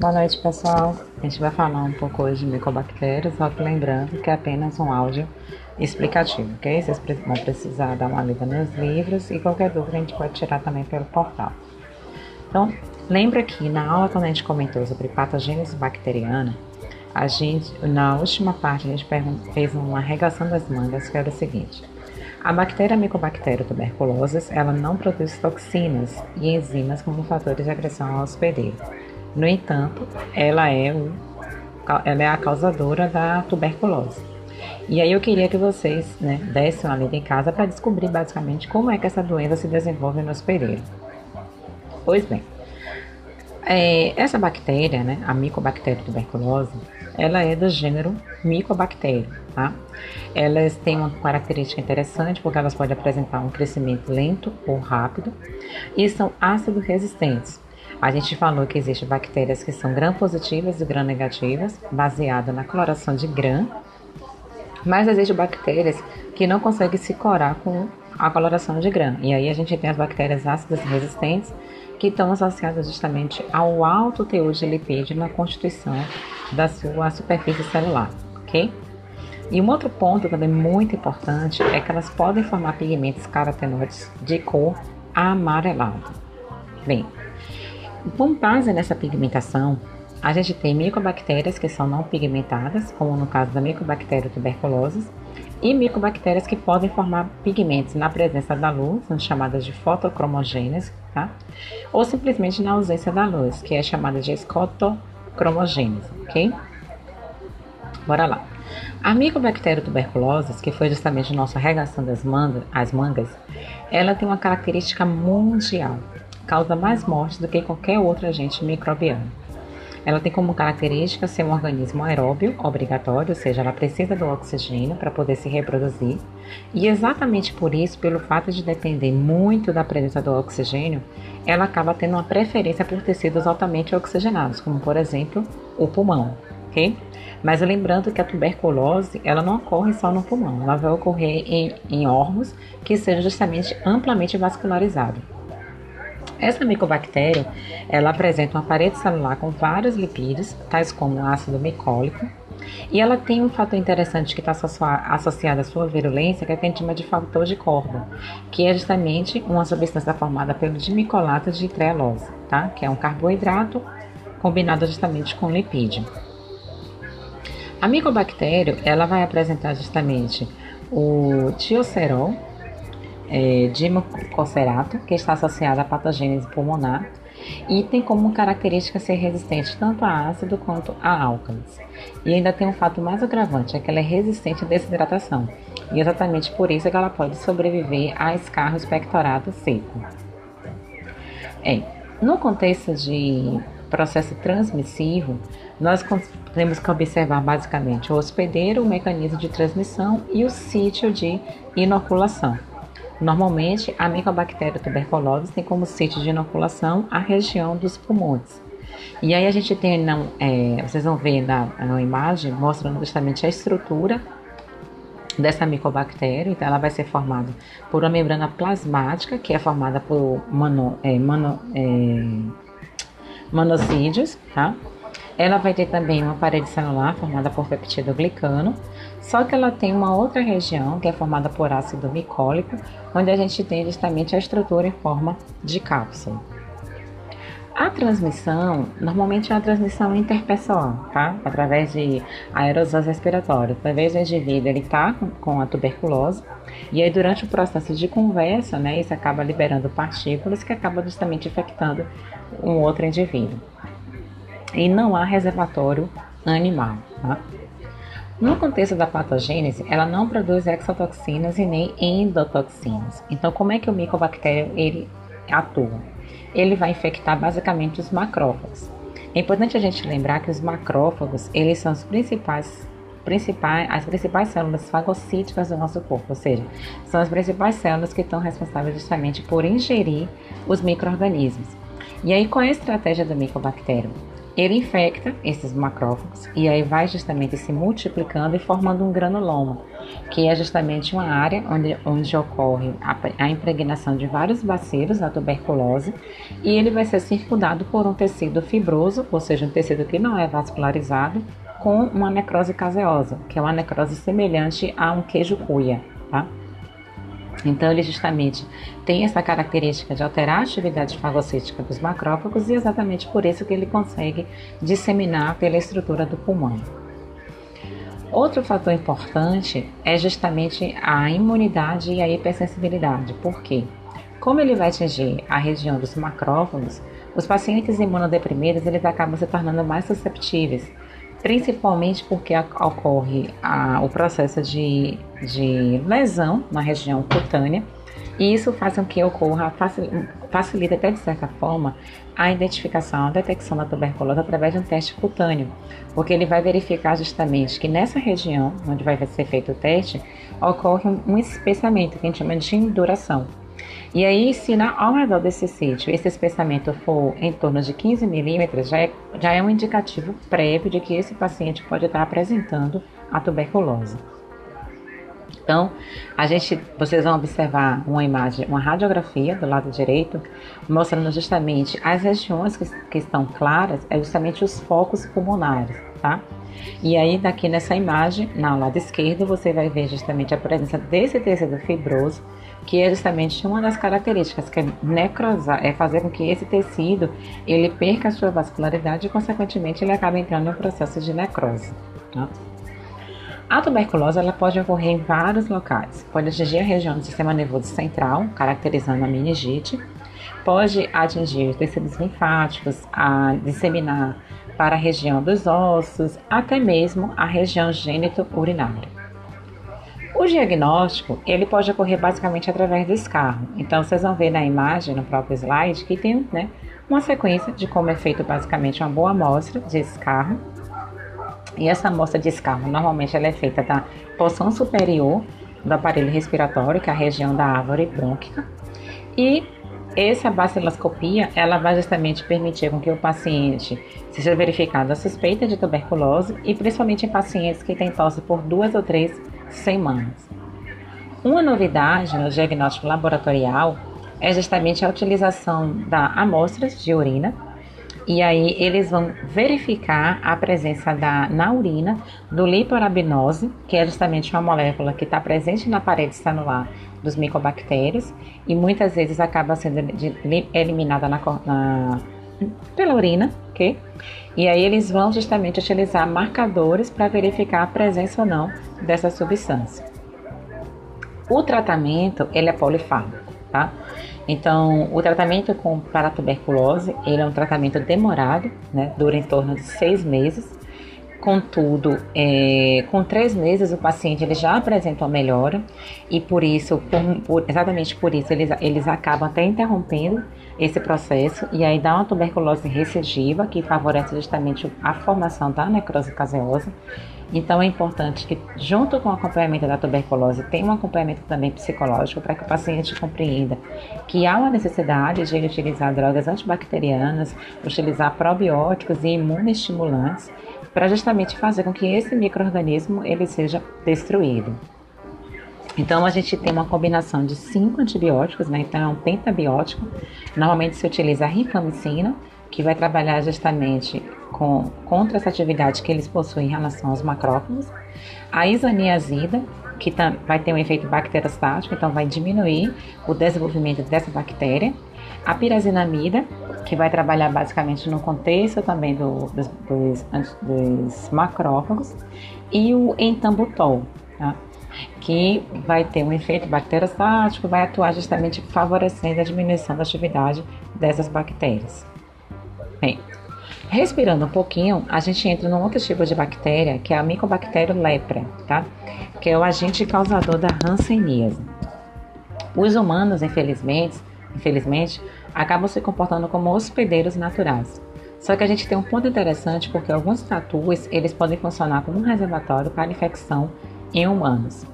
Boa noite, pessoal. A gente vai falar um pouco hoje de micobactérias, só que lembrando que é apenas um áudio explicativo, ok? Vocês vão precisar dar uma lida nos livros e qualquer dúvida a gente pode tirar também pelo portal. Então, lembra que na aula quando a gente comentou sobre patogênese bacteriana, a gente, na última parte, a gente fez uma regação das mangas, que era o seguinte. A bactéria Mycobacterium tuberculosis, ela não produz toxinas e enzimas como fatores de agressão ao hospedeiro. No entanto, ela é, o, ela é a causadora da tuberculose. E aí eu queria que vocês né, dessem uma lida em casa para descobrir basicamente como é que essa doença se desenvolve no hospedeiro. Pois bem, é, essa bactéria, né, a Mycobacterium tuberculose, ela é do gênero Mycobacterium, tá? Elas têm uma característica interessante porque elas podem apresentar um crescimento lento ou rápido e são ácido resistentes. A gente falou que existem bactérias que são gram-positivas e gram-negativas, baseada na cloração de gram, mas existem bactérias que não conseguem se corar com a coloração de gram. E aí a gente tem as bactérias ácidas resistentes, que estão associadas justamente ao alto teor de lipídio na constituição da sua superfície celular, ok? E um outro ponto também muito importante é que elas podem formar pigmentos carotenoides de cor amarelada. Bem, com base nessa pigmentação, a gente tem micobactérias que são não pigmentadas, como no caso da micobactéria tuberculosis, e micobactérias que podem formar pigmentos na presença da luz, são chamadas de fotocromogênese, tá? Ou simplesmente na ausência da luz, que é chamada de escotocromogênese, ok? Bora lá. A micobactéria tuberculosis, que foi justamente nossa regação das mangas, as mangas, ela tem uma característica mundial causa mais mortes do que qualquer outro agente microbiano. Ela tem como característica ser um organismo aeróbio obrigatório, ou seja, ela precisa do oxigênio para poder se reproduzir. E exatamente por isso, pelo fato de depender muito da presença do oxigênio, ela acaba tendo uma preferência por tecidos altamente oxigenados, como por exemplo o pulmão, ok? Mas lembrando que a tuberculose ela não ocorre só no pulmão, ela vai ocorrer em, em órgãos que sejam justamente amplamente vascularizados. Essa micobactéria, ela apresenta uma parede celular com vários lipídios, tais como ácido micólico, e ela tem um fator interessante que está associado à sua virulência, que a gente chama de fator de corda, que é justamente uma substância formada pelo dimicolato de trealose, tá? que é um carboidrato combinado justamente com lipídio. A micobactéria, ela vai apresentar justamente o tiocerol, é, que está associada à patogênese pulmonar e tem como característica ser resistente tanto a ácido quanto a álcalis. E ainda tem um fato mais agravante, é que ela é resistente à desidratação. E exatamente por isso é que ela pode sobreviver a escarro expectorado seco. É, no contexto de processo transmissivo, nós temos que observar basicamente o hospedeiro, o mecanismo de transmissão e o sítio de inoculação. Normalmente, a micobactéria tuberculose tem como sítio de inoculação a região dos pulmões. E aí a gente tem, não, é, vocês vão ver na, na imagem, mostrando justamente a estrutura dessa micobactéria. Então, ela vai ser formada por uma membrana plasmática, que é formada por mano, é, mano, é, monocídios, tá? Ela vai ter também uma parede celular formada por peptidoglicano, só que ela tem uma outra região que é formada por ácido micólico, onde a gente tem justamente a estrutura em forma de cápsula. A transmissão, normalmente é uma transmissão interpessoal, tá? Através de aerossóis respiratórios. Talvez o indivíduo ele tá com a tuberculose e aí durante o processo de conversa, né, isso acaba liberando partículas que acabam justamente infectando um outro indivíduo e não há reservatório animal. Tá? No contexto da patogênese, ela não produz exotoxinas e nem endotoxinas. Então, como é que o micobactério ele atua? Ele vai infectar basicamente os macrófagos. É importante a gente lembrar que os macrófagos eles são os principais, principais, as principais células fagocíticas do nosso corpo, ou seja, são as principais células que estão responsáveis justamente por ingerir os micro-organismos. E aí, qual é a estratégia do micobactério? Ele infecta esses macrófagos e aí vai justamente se multiplicando e formando um granuloma. que é justamente uma área onde, onde ocorre a, a impregnação de vários bacilos da tuberculose e ele vai ser circundado por um tecido fibroso, ou seja, um tecido que não é vascularizado, com uma necrose caseosa, que é uma necrose semelhante a um queijo cuia, tá? Então, ele justamente tem essa característica de alterar a atividade fagocítica dos macrófagos e exatamente por isso que ele consegue disseminar pela estrutura do pulmão. Outro fator importante é justamente a imunidade e a hipersensibilidade. Por quê? Como ele vai atingir a região dos macrófagos, os pacientes imunodeprimidos eles acabam se tornando mais susceptíveis, principalmente porque ocorre a, o processo de, de lesão na região cutânea e isso faz com que ocorra, facilita até de certa forma, a identificação, a detecção da tuberculose através de um teste cutâneo, porque ele vai verificar justamente que nessa região onde vai ser feito o teste, ocorre um espessamento que a gente chama de induração. E aí, se na, ao redor desse sítio esse espessamento for em torno de 15 milímetros, já é, já é um indicativo prévio de que esse paciente pode estar apresentando a tuberculose. Então, a gente, vocês vão observar uma imagem, uma radiografia do lado direito, mostrando justamente as regiões que, que estão claras, é justamente os focos pulmonares, tá? E aí, daqui nessa imagem, no lado esquerdo, você vai ver justamente a presença desse tecido fibroso, que é justamente uma das características, que é necrosar, é fazer com que esse tecido ele perca a sua vascularidade e, consequentemente, ele acaba entrando no processo de necrose. Tá? A tuberculose ela pode ocorrer em vários locais. Pode atingir a região do sistema nervoso central, caracterizando a meningite. Pode atingir tecidos linfáticos, a disseminar para a região dos ossos, até mesmo a região gênito-urinária. O diagnóstico ele pode ocorrer basicamente através do escarro. Então vocês vão ver na imagem, no próprio slide, que tem né, uma sequência de como é feito basicamente uma boa amostra de escarro e essa amostra de escarro, normalmente ela é feita da porção superior do aparelho respiratório, que é a região da árvore brônquica. E essa baciloscopia, ela vai justamente permitir com que o paciente seja verificado a suspeita de tuberculose e principalmente em pacientes que têm tosse por duas ou três semanas. Uma novidade no diagnóstico laboratorial é justamente a utilização da amostras de urina e aí eles vão verificar a presença da, na urina do liporabinose, que é justamente uma molécula que está presente na parede celular dos micobactérios e muitas vezes acaba sendo eliminada na, na, pela urina, ok? E aí eles vão justamente utilizar marcadores para verificar a presença ou não dessa substância. O tratamento ele é polifármaco, tá? Então, o tratamento com, para a tuberculose, ele é um tratamento demorado, né? Dura em torno de seis meses. Contudo, é, com três meses o paciente ele já apresenta uma melhora e por isso, por, por, exatamente por isso, eles, eles acabam até interrompendo esse processo e aí dá uma tuberculose recidiva que favorece justamente a formação da necrose caseosa então é importante que, junto com o acompanhamento da tuberculose, tenha um acompanhamento também psicológico para que o paciente compreenda que há uma necessidade de utilizar drogas antibacterianas, utilizar probióticos e imunoestimulantes para justamente fazer com que esse microorganismo ele seja destruído. Então a gente tem uma combinação de cinco antibióticos, né? Então é um pentabiótico. Normalmente se utiliza a rifamicina, que vai trabalhar justamente com, contra essa atividade que eles possuem em relação aos macrófagos. A isoniazida, que tá, vai ter um efeito bacterostático, então vai diminuir o desenvolvimento dessa bactéria. A pirazinamida, que vai trabalhar basicamente no contexto também do, dos, dos, dos, macrófagos. E o entambutol, tá? que vai ter um efeito bacterostático, vai atuar justamente favorecendo a diminuição da atividade dessas bactérias. Bem, respirando um pouquinho, a gente entra num outro tipo de bactéria, que é a Mycobacterium lepra, tá? Que é o agente causador da hanseníase. Os humanos, infelizmente, infelizmente, acabam se comportando como hospedeiros naturais. Só que a gente tem um ponto interessante porque alguns tatus eles podem funcionar como um reservatório para infecção em humanos.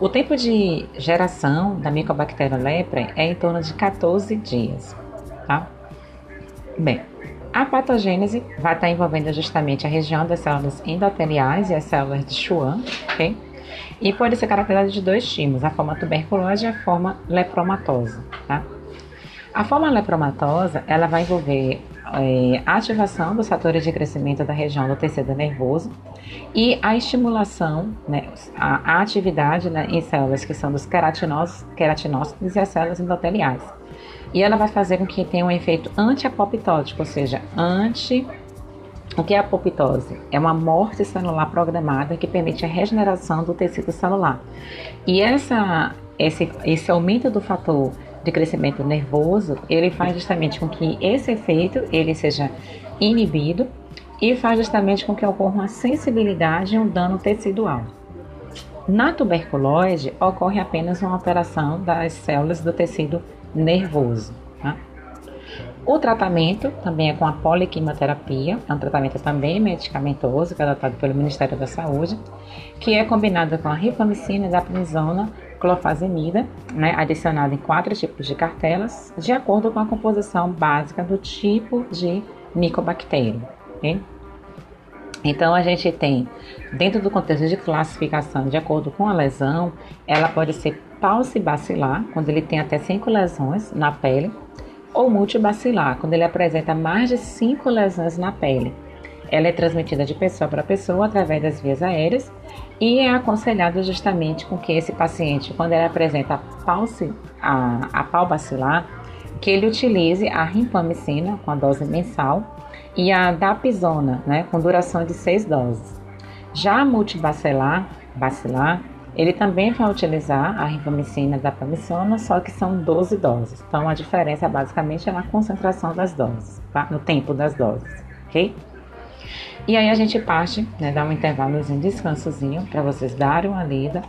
O tempo de geração da Mycobacterium lepra é em torno de 14 dias, tá? Bem, a patogênese vai estar envolvendo justamente a região das células endoteliais e as células de Schwann, ok? E pode ser caracterizada de dois tipos, a forma tuberculose e a forma lepromatosa, tá? A forma lepromatosa, ela vai envolver é, a ativação dos fatores de crescimento da região do tecido nervoso e a estimulação, né, a, a atividade né, em células que são dos queratinócitos, queratinócitos e as células endoteliais. E ela vai fazer com que tenha um efeito anti-apoptótico, ou seja, anti o que é a apoptose? É uma morte celular programada que permite a regeneração do tecido celular. E essa, esse, esse aumento do fator de crescimento nervoso, ele faz justamente com que esse efeito ele seja inibido e faz justamente com que ocorra uma sensibilidade e um dano tecidual. Na tuberculose, ocorre apenas uma alteração das células do tecido nervoso. Tá? O tratamento também é com a poliquimioterapia, é um tratamento também medicamentoso, que é adotado pelo Ministério da Saúde, que é combinado com a rifamicina, dapnisona, clofazimida, né, adicionado em quatro tipos de cartelas, de acordo com a composição básica do tipo de micobactéria. Okay? Então, a gente tem, dentro do contexto de classificação, de acordo com a lesão, ela pode ser paucibacilar, quando ele tem até cinco lesões na pele, ou multibacilar, quando ele apresenta mais de cinco lesões na pele. Ela é transmitida de pessoa para pessoa através das vias aéreas e é aconselhado justamente com que esse paciente, quando ele apresenta pauci, a, a pau bacilar, que ele utilize a rimpamicina com a dose mensal e a dapizona, né, com duração de seis doses. Já a multibacilar, bacilar, ele também vai utilizar a rifamicina da pamicina, só que são 12 doses. Então a diferença basicamente é na concentração das doses, tá? No tempo das doses, ok? E aí a gente parte, né, dá um intervalozinho, descansozinho, para vocês darem uma lida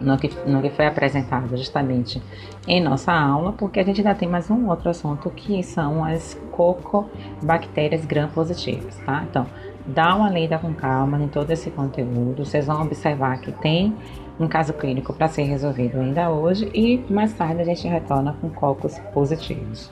no que, no que foi apresentado justamente em nossa aula, porque a gente ainda tem mais um outro assunto que são as cocobactérias gram-positivas, tá? Então, dá uma lida com calma em todo esse conteúdo. Vocês vão observar que tem um caso clínico para ser resolvido ainda hoje e mais tarde a gente retorna com cocos positivos.